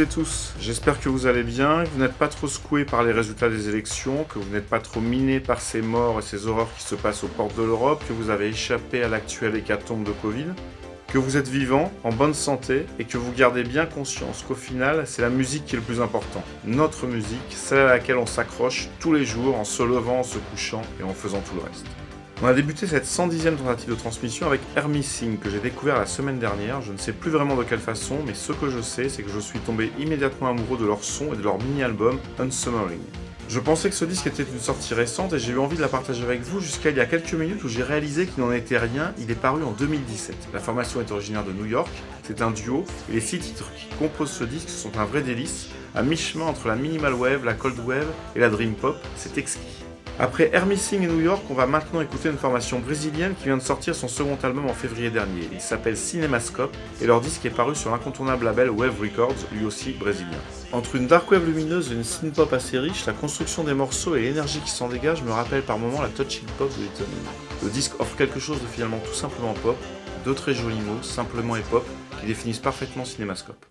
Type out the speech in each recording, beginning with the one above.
Et tous, j'espère que vous allez bien, que vous n'êtes pas trop secoués par les résultats des élections, que vous n'êtes pas trop minés par ces morts et ces horreurs qui se passent aux portes de l'Europe, que vous avez échappé à l'actuel hécatombe de Covid, que vous êtes vivant, en bonne santé et que vous gardez bien conscience qu'au final, c'est la musique qui est le plus important. Notre musique, celle à laquelle on s'accroche tous les jours en se levant, en se couchant et en faisant tout le reste. On a débuté cette 110e tentative de transmission avec Air Missing que j'ai découvert la semaine dernière. Je ne sais plus vraiment de quelle façon, mais ce que je sais, c'est que je suis tombé immédiatement amoureux de leur son et de leur mini-album Unsummering. Je pensais que ce disque était une sortie récente et j'ai eu envie de la partager avec vous jusqu'à il y a quelques minutes où j'ai réalisé qu'il n'en était rien. Il est paru en 2017. La formation est originaire de New York, c'est un duo et les six titres qui composent ce disque sont un vrai délice, à mi-chemin entre la minimal wave, la cold wave et la dream pop. C'est exquis. Après Air Missing et New York, on va maintenant écouter une formation brésilienne qui vient de sortir son second album en février dernier. Il s'appelle Cinemascope et leur disque est paru sur l'incontournable label Wave Records, lui aussi brésilien. Entre une dark wave lumineuse et une synth pop assez riche, la construction des morceaux et l'énergie qui s'en dégage me rappellent par moments la touching pop de Little Le disque offre quelque chose de finalement tout simplement pop, deux très jolis mots, simplement et pop, qui définissent parfaitement Cinémascope.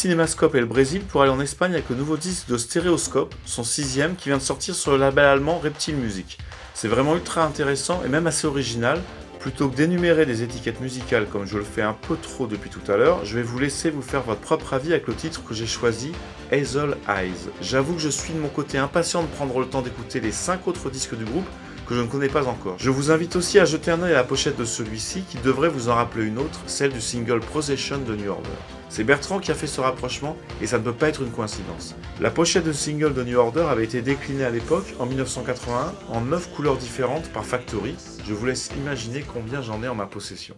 Cinémascope et le Brésil pour aller en Espagne avec le nouveau disque de Stéréoscope, son sixième, qui vient de sortir sur le label allemand Reptile Music. C'est vraiment ultra intéressant et même assez original. Plutôt que d'énumérer des étiquettes musicales comme je le fais un peu trop depuis tout à l'heure, je vais vous laisser vous faire votre propre avis avec le titre que j'ai choisi, Hazel Eyes. J'avoue que je suis de mon côté impatient de prendre le temps d'écouter les 5 autres disques du groupe que je ne connais pas encore. Je vous invite aussi à jeter un œil à la pochette de celui-ci qui devrait vous en rappeler une autre, celle du single Procession de New Order. C'est Bertrand qui a fait ce rapprochement et ça ne peut pas être une coïncidence. La pochette de single de New Order avait été déclinée à l'époque, en 1981, en 9 couleurs différentes par Factory. Je vous laisse imaginer combien j'en ai en ma possession.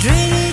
dream.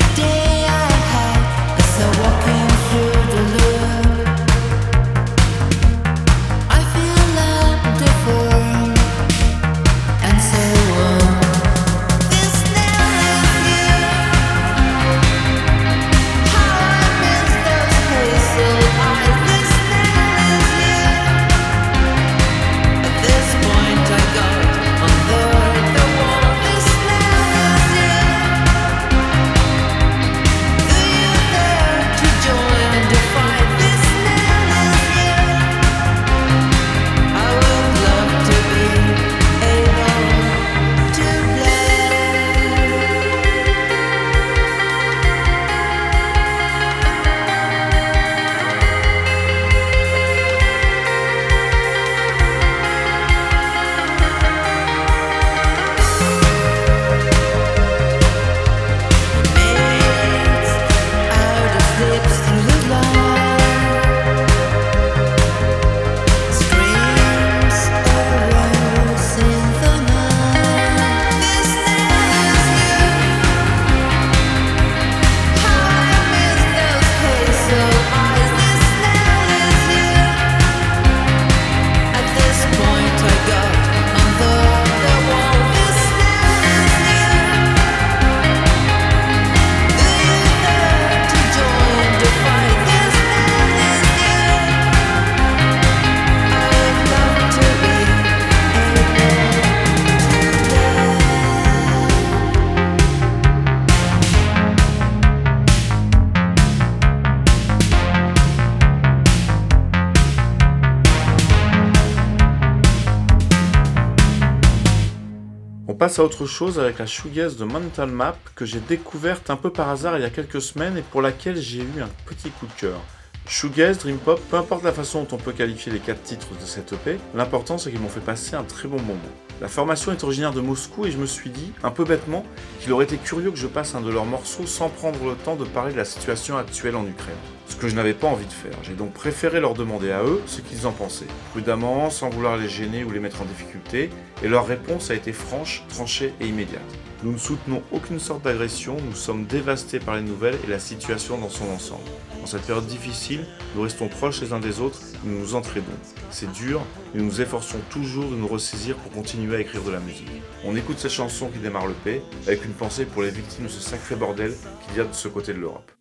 À autre chose avec la shoegaze de Mental Map que j'ai découverte un peu par hasard il y a quelques semaines et pour laquelle j'ai eu un petit coup de cœur. Shoegaze, Dream Pop, peu importe la façon dont on peut qualifier les quatre titres de cette EP, l'important c'est qu'ils m'ont fait passer un très bon moment. La formation est originaire de Moscou et je me suis dit, un peu bêtement, qu'il aurait été curieux que je passe un de leurs morceaux sans prendre le temps de parler de la situation actuelle en Ukraine ce que je n'avais pas envie de faire. J'ai donc préféré leur demander à eux ce qu'ils en pensaient, prudemment, sans vouloir les gêner ou les mettre en difficulté, et leur réponse a été franche, tranchée et immédiate. Nous ne soutenons aucune sorte d'agression, nous sommes dévastés par les nouvelles et la situation dans son ensemble. Dans cette période difficile, nous restons proches les uns des autres et nous nous entraidons. C'est dur, mais nous nous efforçons toujours de nous ressaisir pour continuer à écrire de la musique. On écoute cette chanson qui démarre le paix, avec une pensée pour les victimes de ce sacré bordel qu'il y a de ce côté de l'Europe.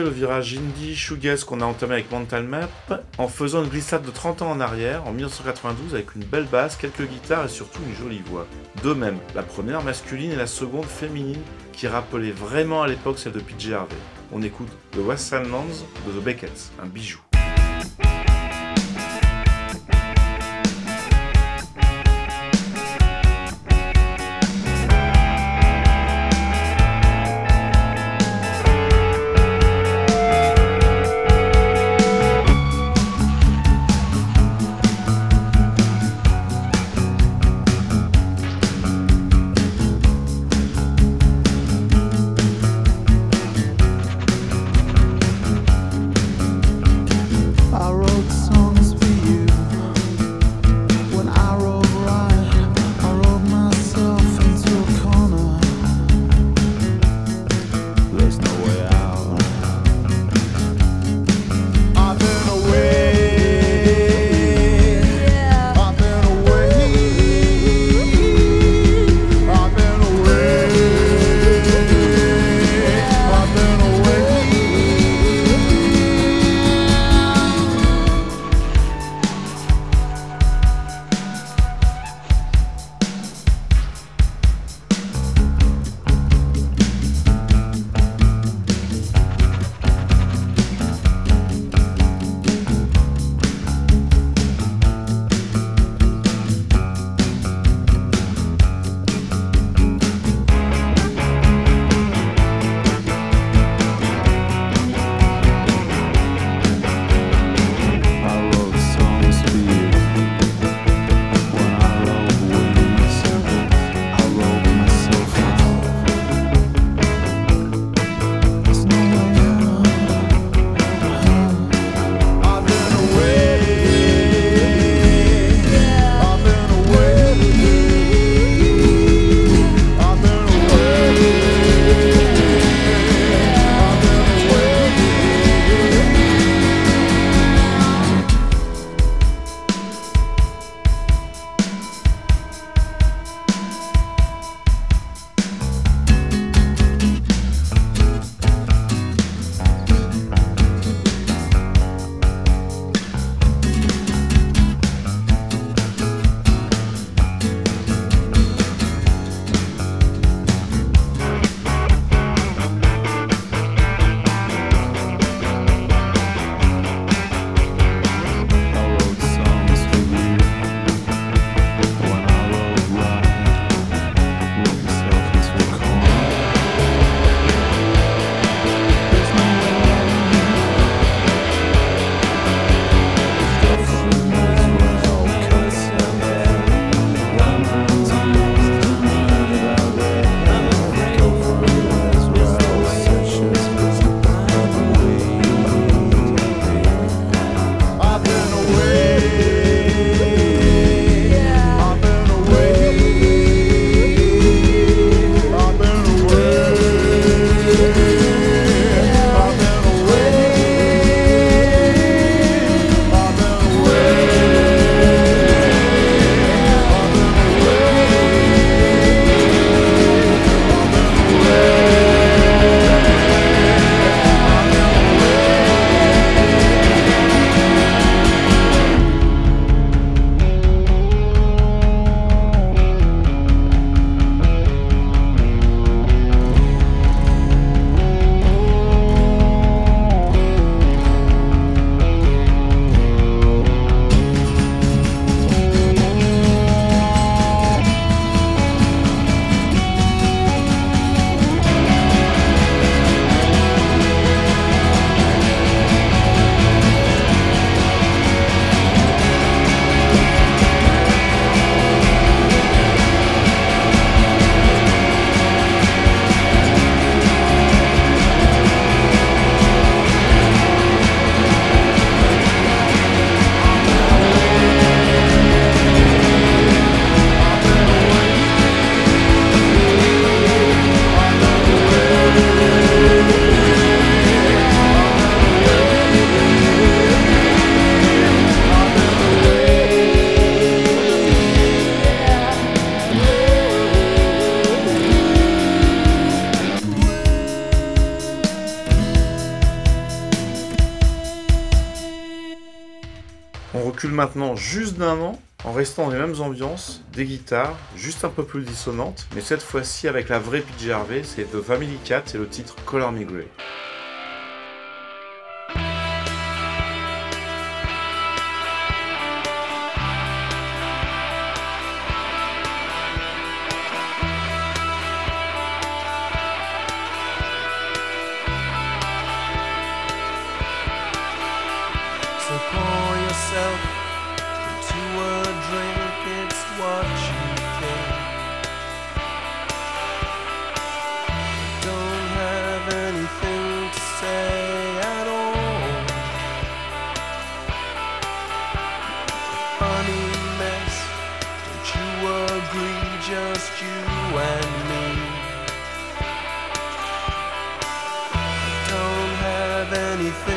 Le virage indie shoegaze qu'on a entamé avec Mental Map en faisant une glissade de 30 ans en arrière, en 1992, avec une belle basse, quelques guitares et surtout une jolie voix. De même, la première masculine et la seconde féminine qui rappelait vraiment à l'époque celle de PJ Harvey. on écoute The West Side Lands de The Beckets, un bijou. Maintenant juste d'un an en restant dans les mêmes ambiances, des guitares, juste un peu plus dissonantes, mais cette fois-ci avec la vraie PJ Harvey, c'est The Family Cat et le titre Color Me Grey. anything.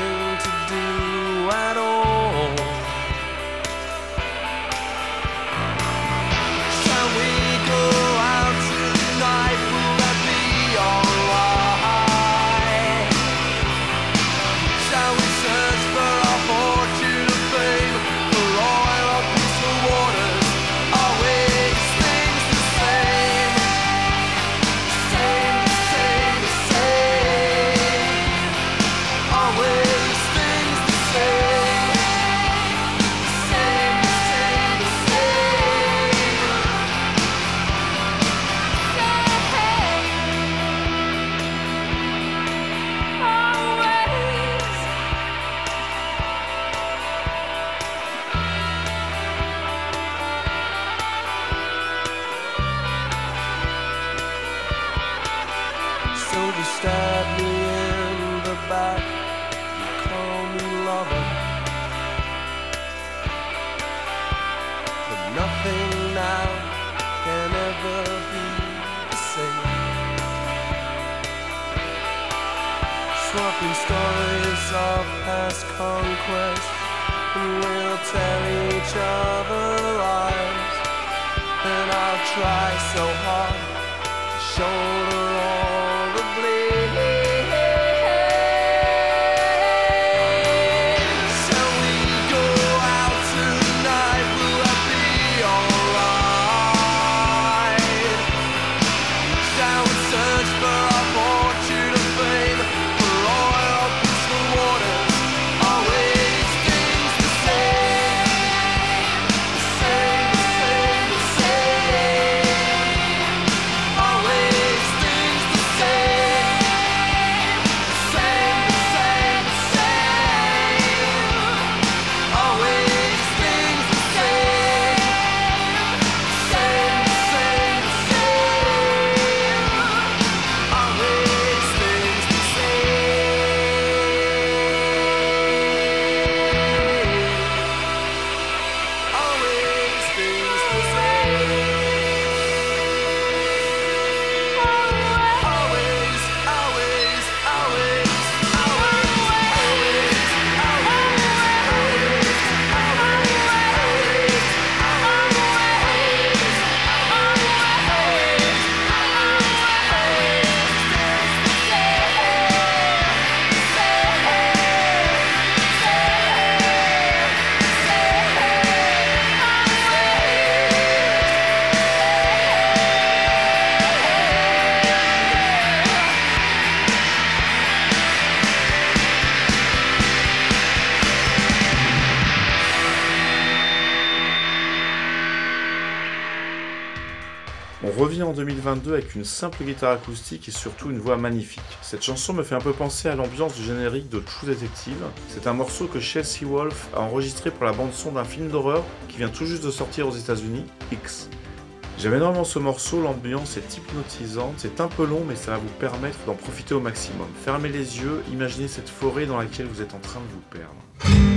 2022 avec une simple guitare acoustique et surtout une voix magnifique. Cette chanson me fait un peu penser à l'ambiance du générique de True Detective. C'est un morceau que Chelsea Wolf a enregistré pour la bande-son d'un film d'horreur qui vient tout juste de sortir aux États-Unis, X. J'aime énormément ce morceau, l'ambiance est hypnotisante, c'est un peu long mais ça va vous permettre d'en profiter au maximum. Fermez les yeux, imaginez cette forêt dans laquelle vous êtes en train de vous perdre.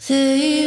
See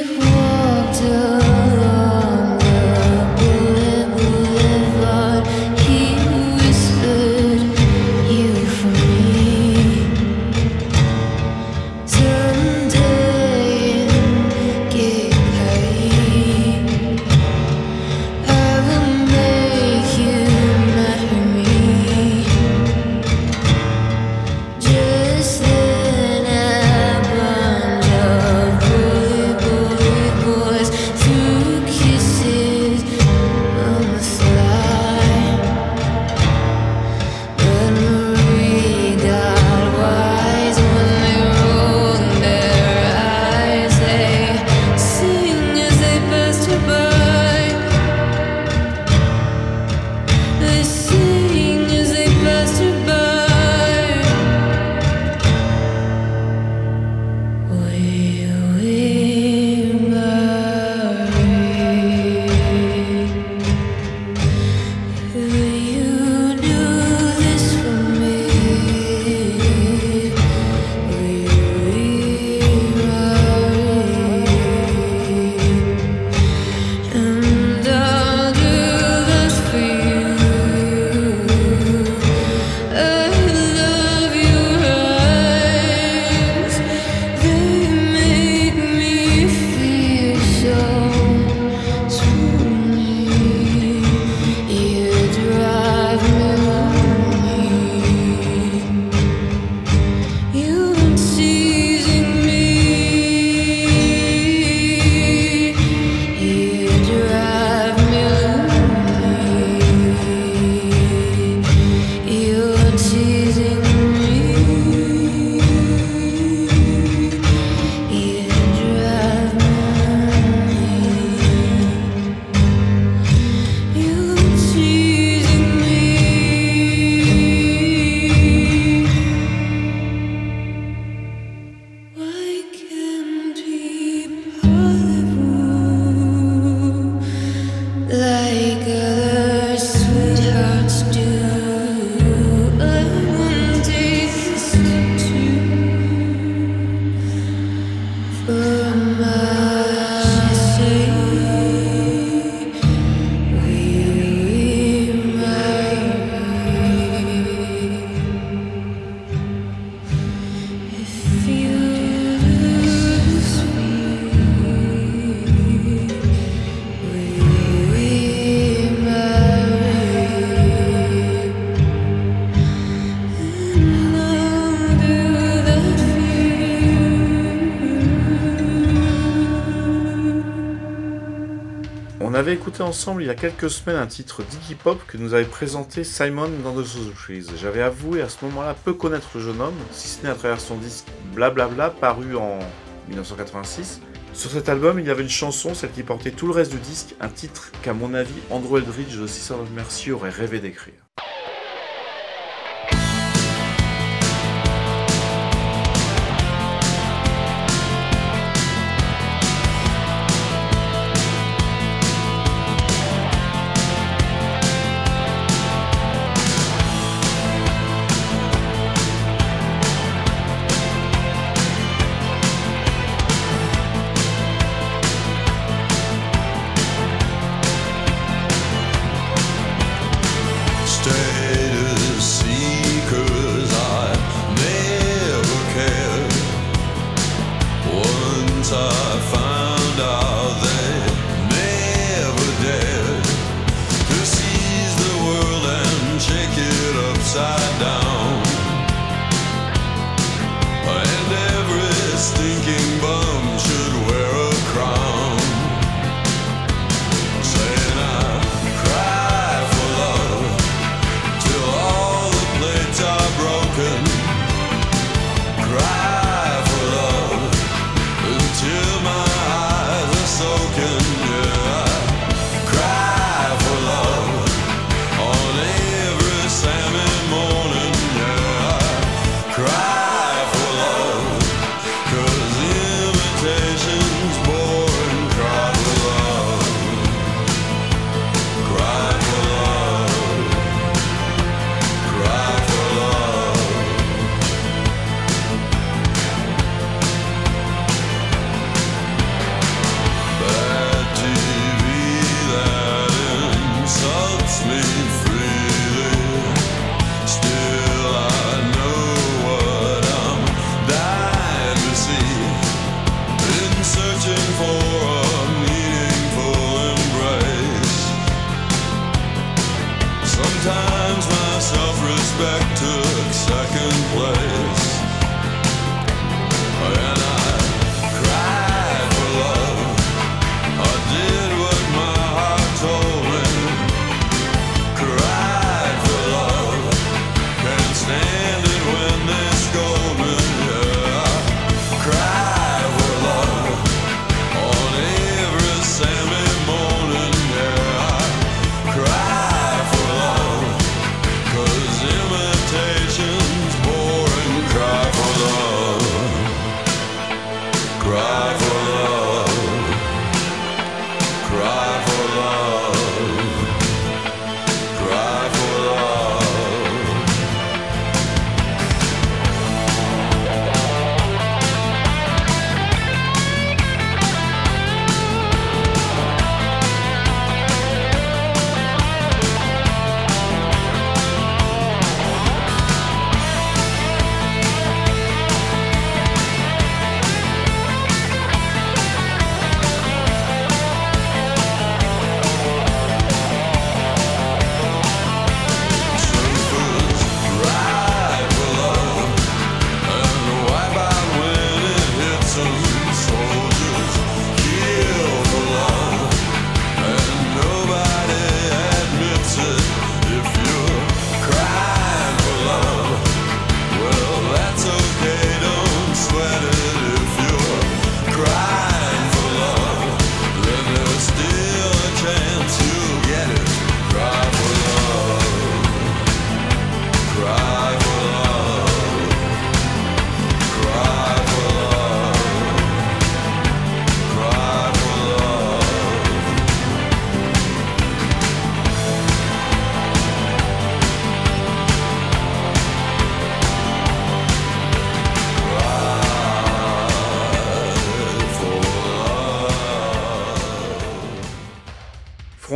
il y a quelques semaines un titre d'Iggy Pop que nous avait présenté Simon dans The Soul. J'avais avoué à ce moment-là peu connaître le jeune homme, si ce n'est à travers son disque Blablabla paru en 1986. Sur cet album, il y avait une chanson, celle qui portait tout le reste du disque, un titre qu'à mon avis Andrew Eldridge de Sister of Mercy aurait rêvé d'écrire.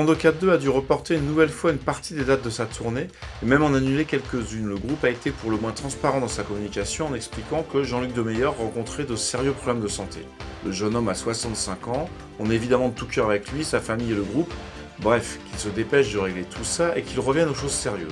Frondo 4.2 a dû reporter une nouvelle fois une partie des dates de sa tournée, et même en annuler quelques-unes. Le groupe a été pour le moins transparent dans sa communication en expliquant que Jean-Luc Demeyer rencontrait de sérieux problèmes de santé. Le jeune homme a 65 ans, on est évidemment de tout cœur avec lui, sa famille et le groupe, bref, qu'il se dépêche de régler tout ça et qu'il revienne aux choses sérieuses.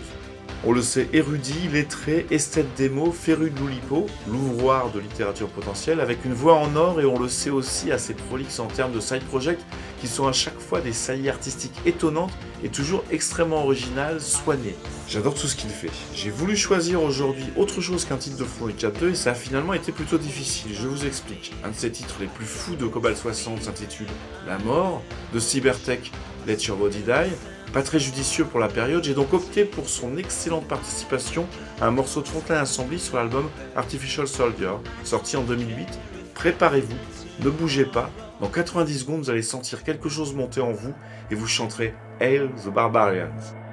On le sait érudit, lettré, esthète démo, féru de l'Oulipo, l'ouvroir de littérature potentielle, avec une voix en or et on le sait aussi assez prolixe en termes de side project qui sont à chaque fois des saillies artistiques étonnantes et toujours extrêmement originales, soignées. J'adore tout ce qu'il fait. J'ai voulu choisir aujourd'hui autre chose qu'un titre de Front Cap 2 et ça a finalement été plutôt difficile, je vous explique. Un de ses titres les plus fous de Cobalt 60 s'intitule La mort, de Cybertech Let Your Body Die, pas très judicieux pour la période, j'ai donc opté pour son excellente participation à un morceau de Frontline Assembly sur l'album Artificial Soldier, sorti en 2008. Préparez-vous, ne bougez pas, dans 90 secondes vous allez sentir quelque chose monter en vous et vous chanterez Hail the Barbarians.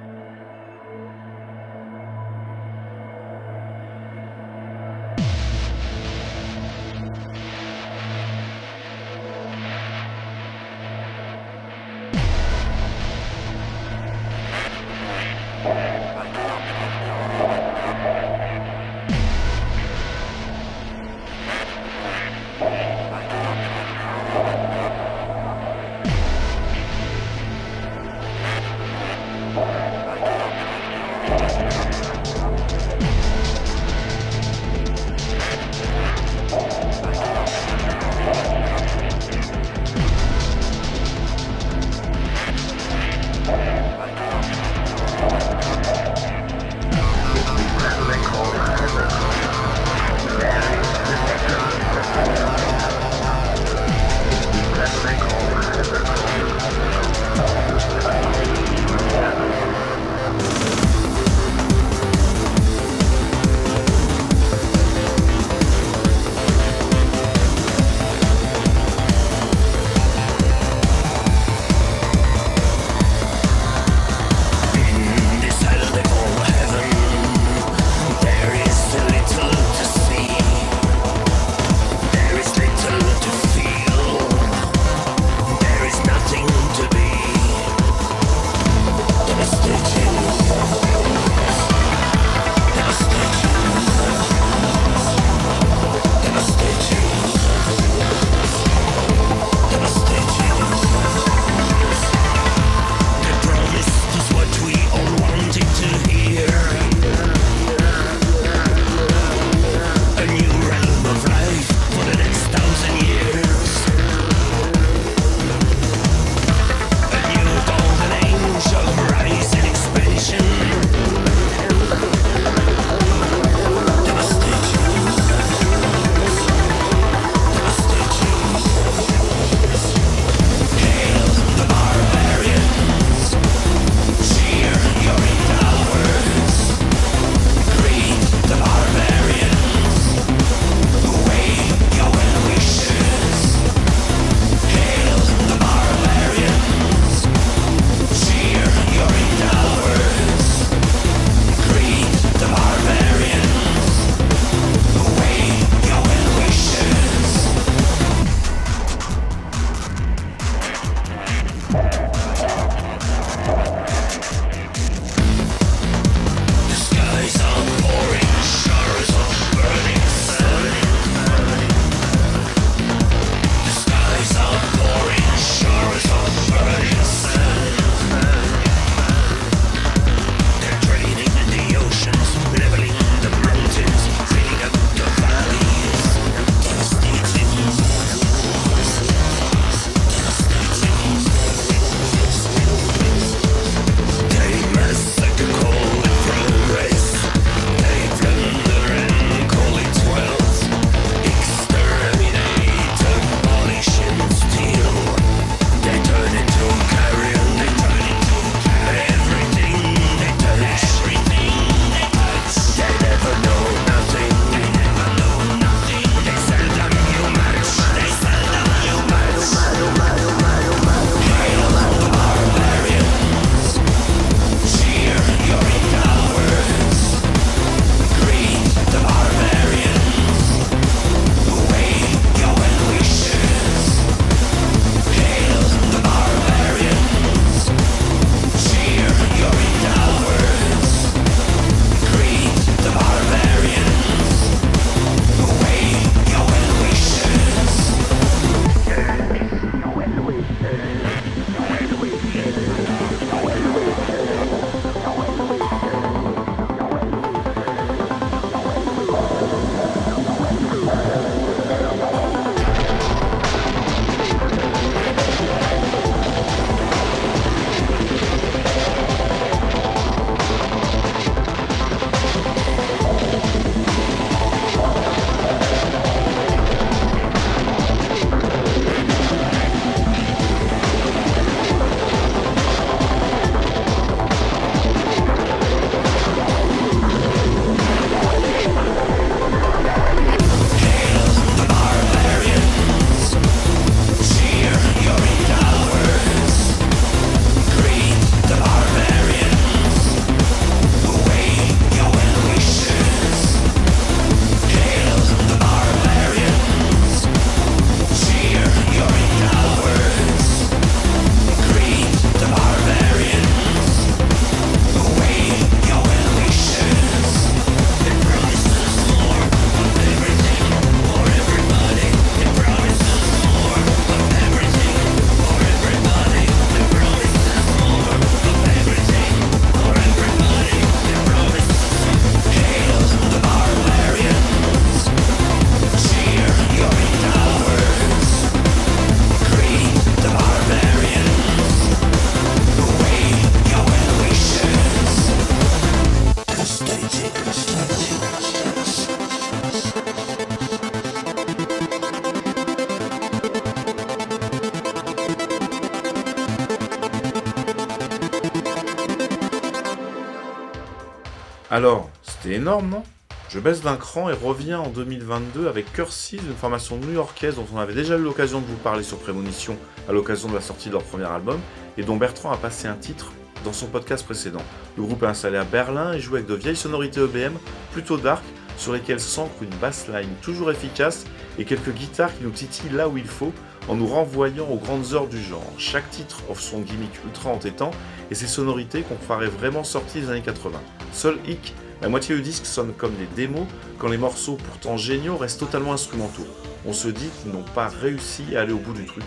Alors, c'était énorme, non? Je baisse d'un cran et reviens en 2022 avec Curses, une formation new-yorkaise dont on avait déjà eu l'occasion de vous parler sur Prémonition à l'occasion de la sortie de leur premier album et dont Bertrand a passé un titre dans son podcast précédent. Le groupe est installé à Berlin et joue avec de vieilles sonorités EBM plutôt dark sur lesquelles s'ancre une bassline toujours efficace et quelques guitares qui nous titillent là où il faut en nous renvoyant aux grandes heures du genre. Chaque titre offre son gimmick ultra entêtant et ses sonorités qu'on croirait vraiment sorties des années 80. Seul hic, la moitié du disque sonne comme des démos quand les morceaux pourtant géniaux restent totalement instrumentaux. On se dit qu'ils n'ont pas réussi à aller au bout du truc.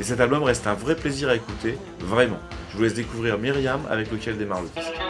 Et cet album reste un vrai plaisir à écouter, vraiment. Je vous laisse découvrir Myriam avec lequel démarre le disque.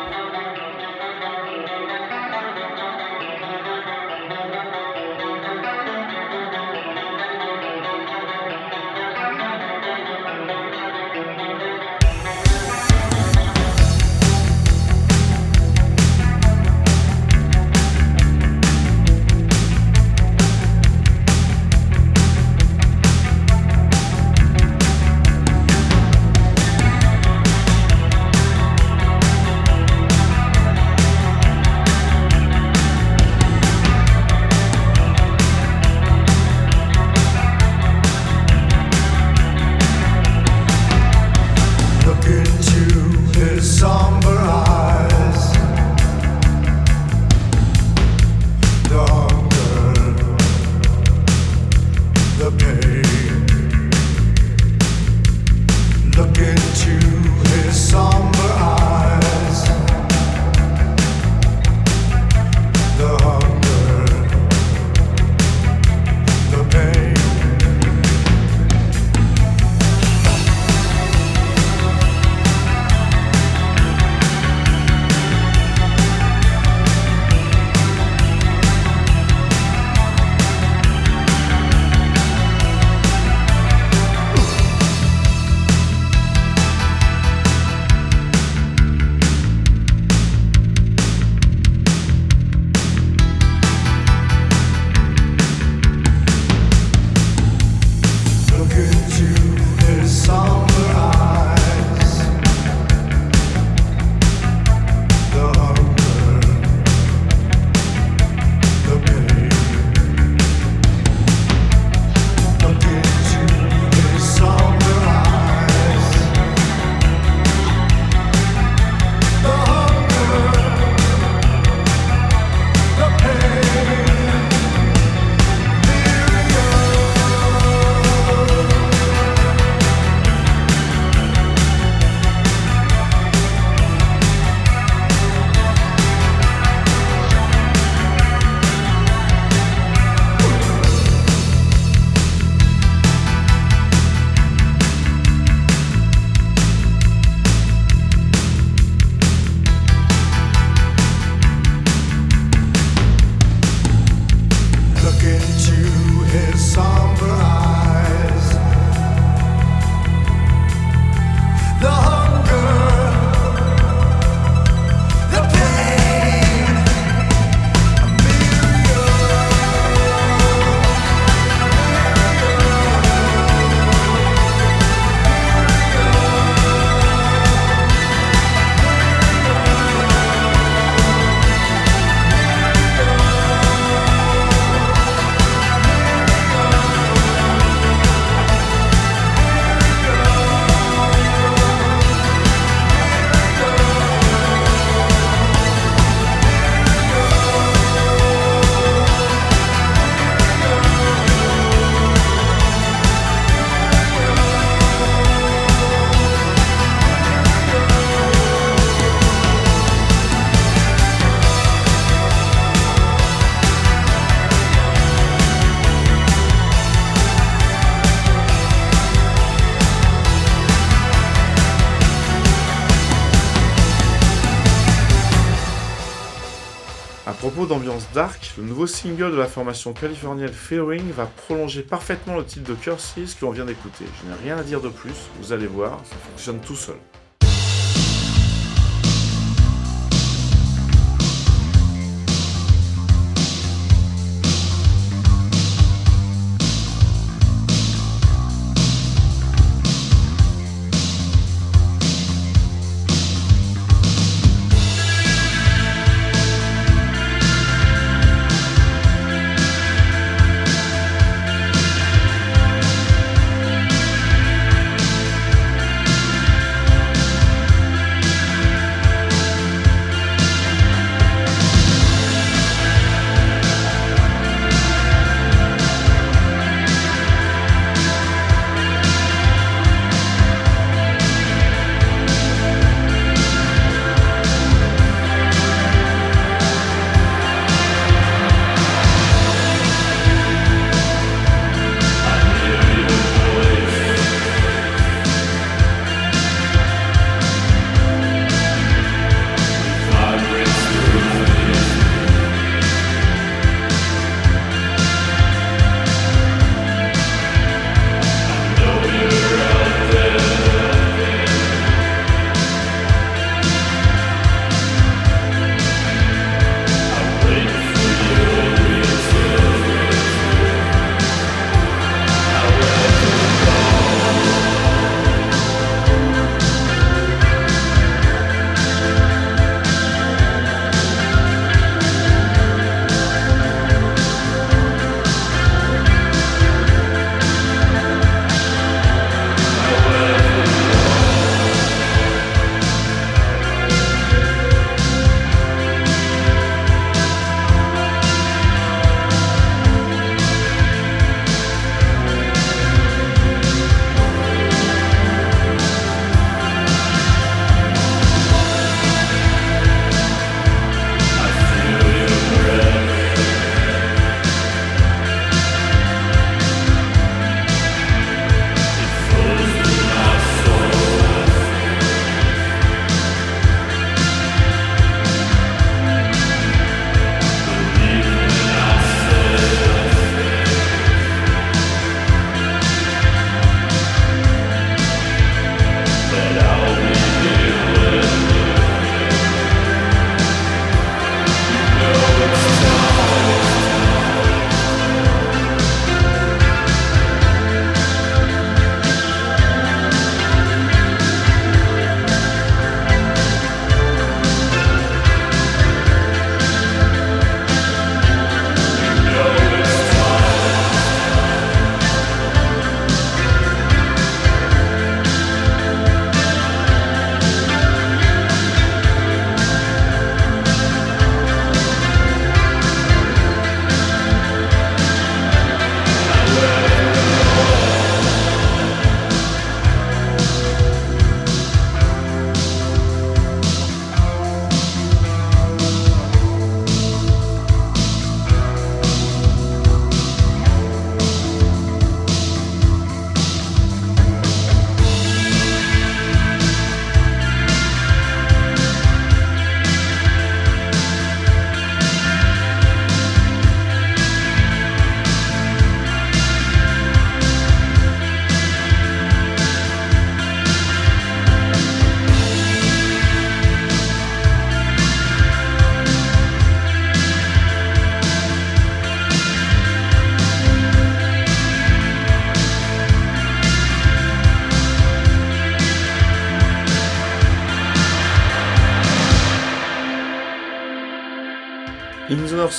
D'ambiance dark, le nouveau single de la formation californienne Fearing va prolonger parfaitement le titre de Curses que l'on vient d'écouter. Je n'ai rien à dire de plus, vous allez voir, ça fonctionne tout seul.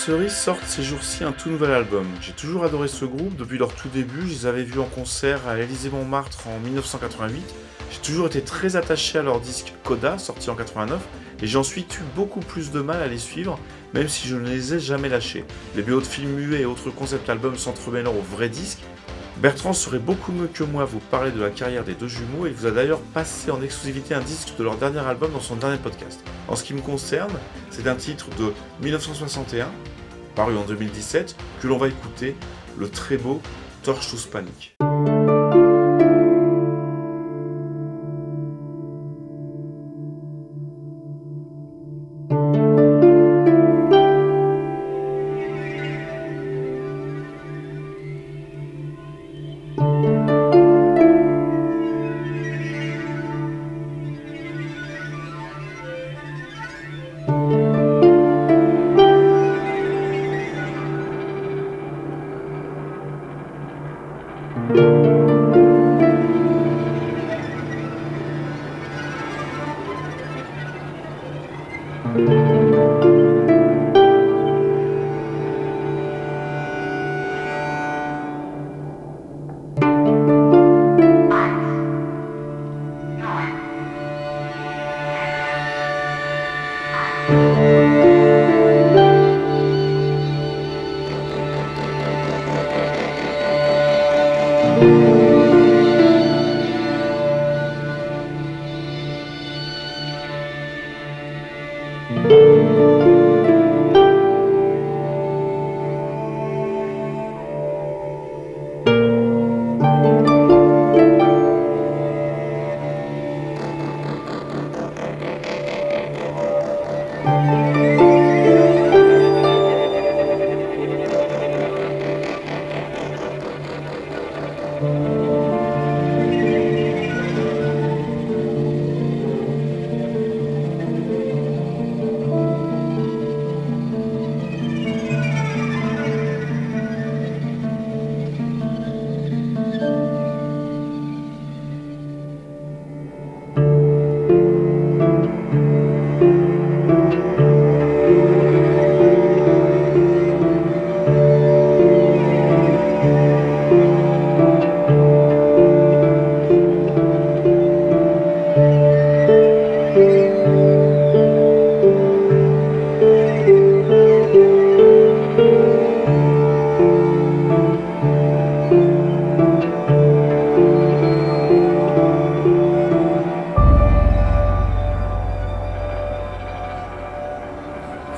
Nursery sortent ces jours-ci un tout nouvel album. J'ai toujours adoré ce groupe depuis leur tout début. Je les avais vus en concert à l'Élysée Montmartre en 1988. J'ai toujours été très attaché à leur disque Coda, sorti en 89, et j'ai ensuite eu beaucoup plus de mal à les suivre, même si je ne les ai jamais lâchés. Les BO de films muets et autres concept albums s'entremêlant au vrai disque, Bertrand serait beaucoup mieux que moi à vous parler de la carrière des deux jumeaux et vous a d'ailleurs passé en exclusivité un disque de leur dernier album dans son dernier podcast. En ce qui me concerne, c'est un titre de 1961, paru en 2017, que l'on va écouter, le très beau Torch to Panic.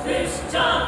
Christian.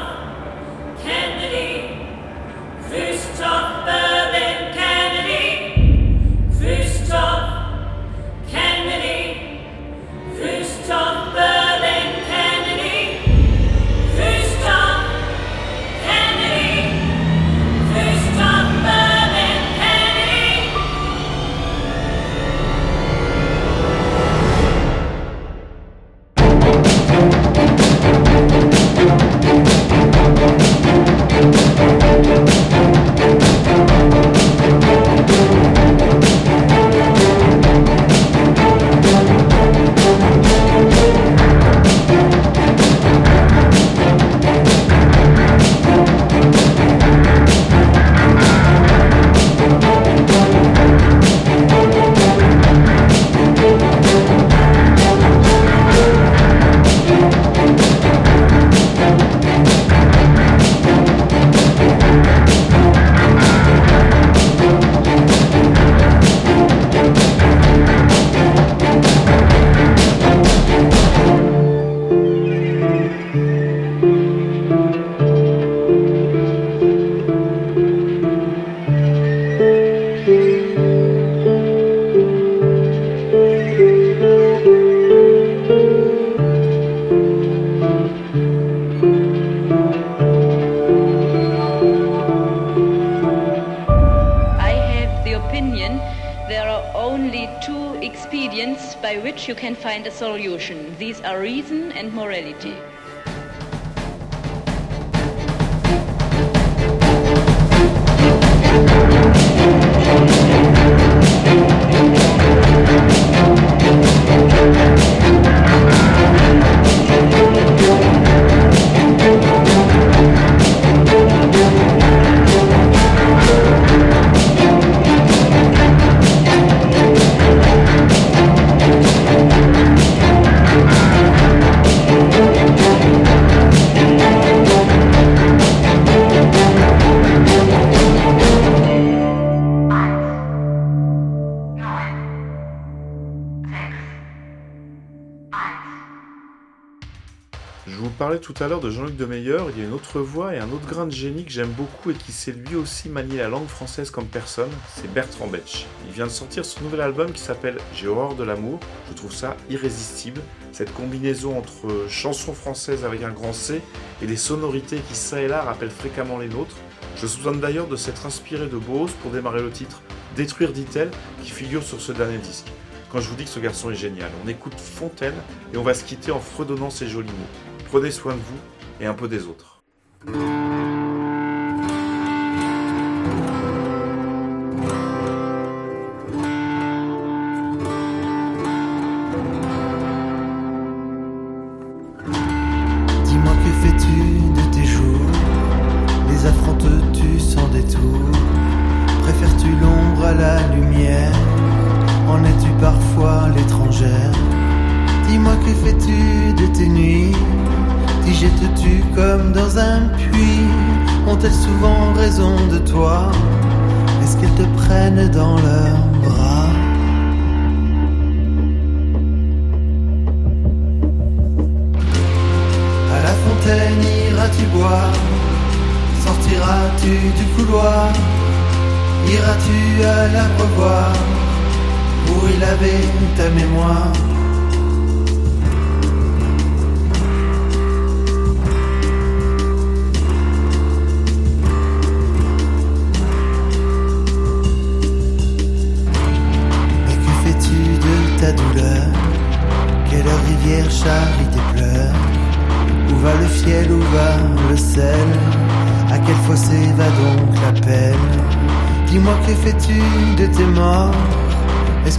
Parlais tout à l'heure de Jean-Luc Demeyer, il y a une autre voix et un autre grain de génie que j'aime beaucoup et qui sait lui aussi manier la langue française comme personne, c'est Bertrand Betch. Il vient de sortir son nouvel album qui s'appelle J'ai horreur de l'amour. Je trouve ça irrésistible, cette combinaison entre chansons françaises avec un grand C et des sonorités qui ça et là rappellent fréquemment les nôtres. Je soupçonne d'ailleurs de s'être inspiré de Bose pour démarrer le titre Détruire dit-elle qui figure sur ce dernier disque quand je vous dis que ce garçon est génial. On écoute Fontaine et on va se quitter en fredonnant ces jolis mots. Prenez soin de vous et un peu des autres.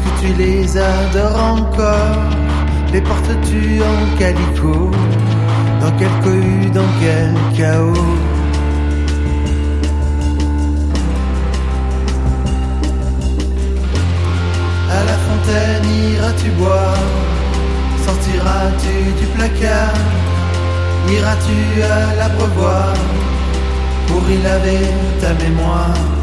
Que tu les adores encore. Les portes-tu en calicot Dans quel cohue, dans quel chaos À la fontaine iras-tu boire? Sortiras-tu du placard? Iras-tu à l'abreuvoir? Pour y laver ta mémoire?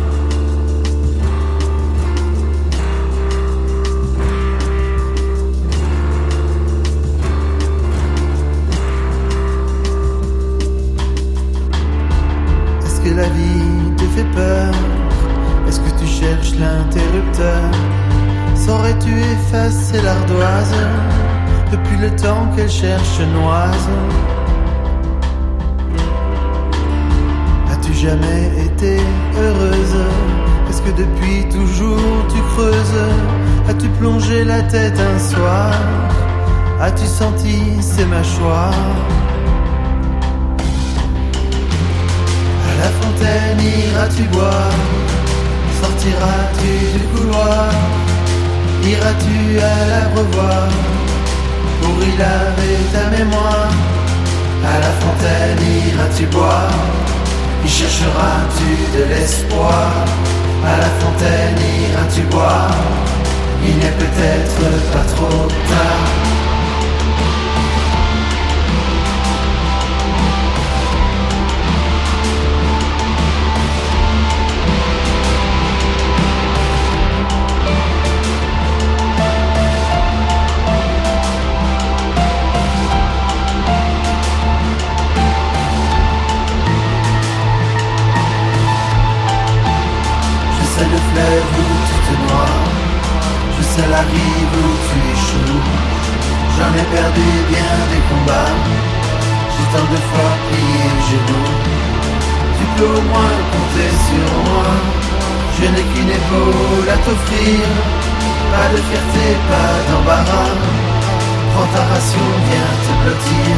Est-ce que la vie te fait peur? Est-ce que tu cherches l'interrupteur? Saurais-tu effacer l'ardoise Depuis le temps qu'elle cherche noise? As-tu jamais été heureuse? Est-ce que depuis toujours tu creuses? As-tu plongé la tête un soir? As-tu senti ses mâchoires? Fontaine iras-tu boire? Sortiras-tu du couloir? Iras-tu à la revoir? Pour y laver ta mémoire? À la fontaine iras-tu boire? Y chercheras-tu de l'espoir? À la fontaine iras-tu boire? Il n'est peut-être pas trop tard Sais la où tu échoues. J'en ai perdu bien des combats. J'ai tant de fois plié le genou Tu peux au moins compter sur moi. Je n'ai qu'une épaule à t'offrir. Pas de fierté, pas d'embarras. Prends ta ration, viens te blottir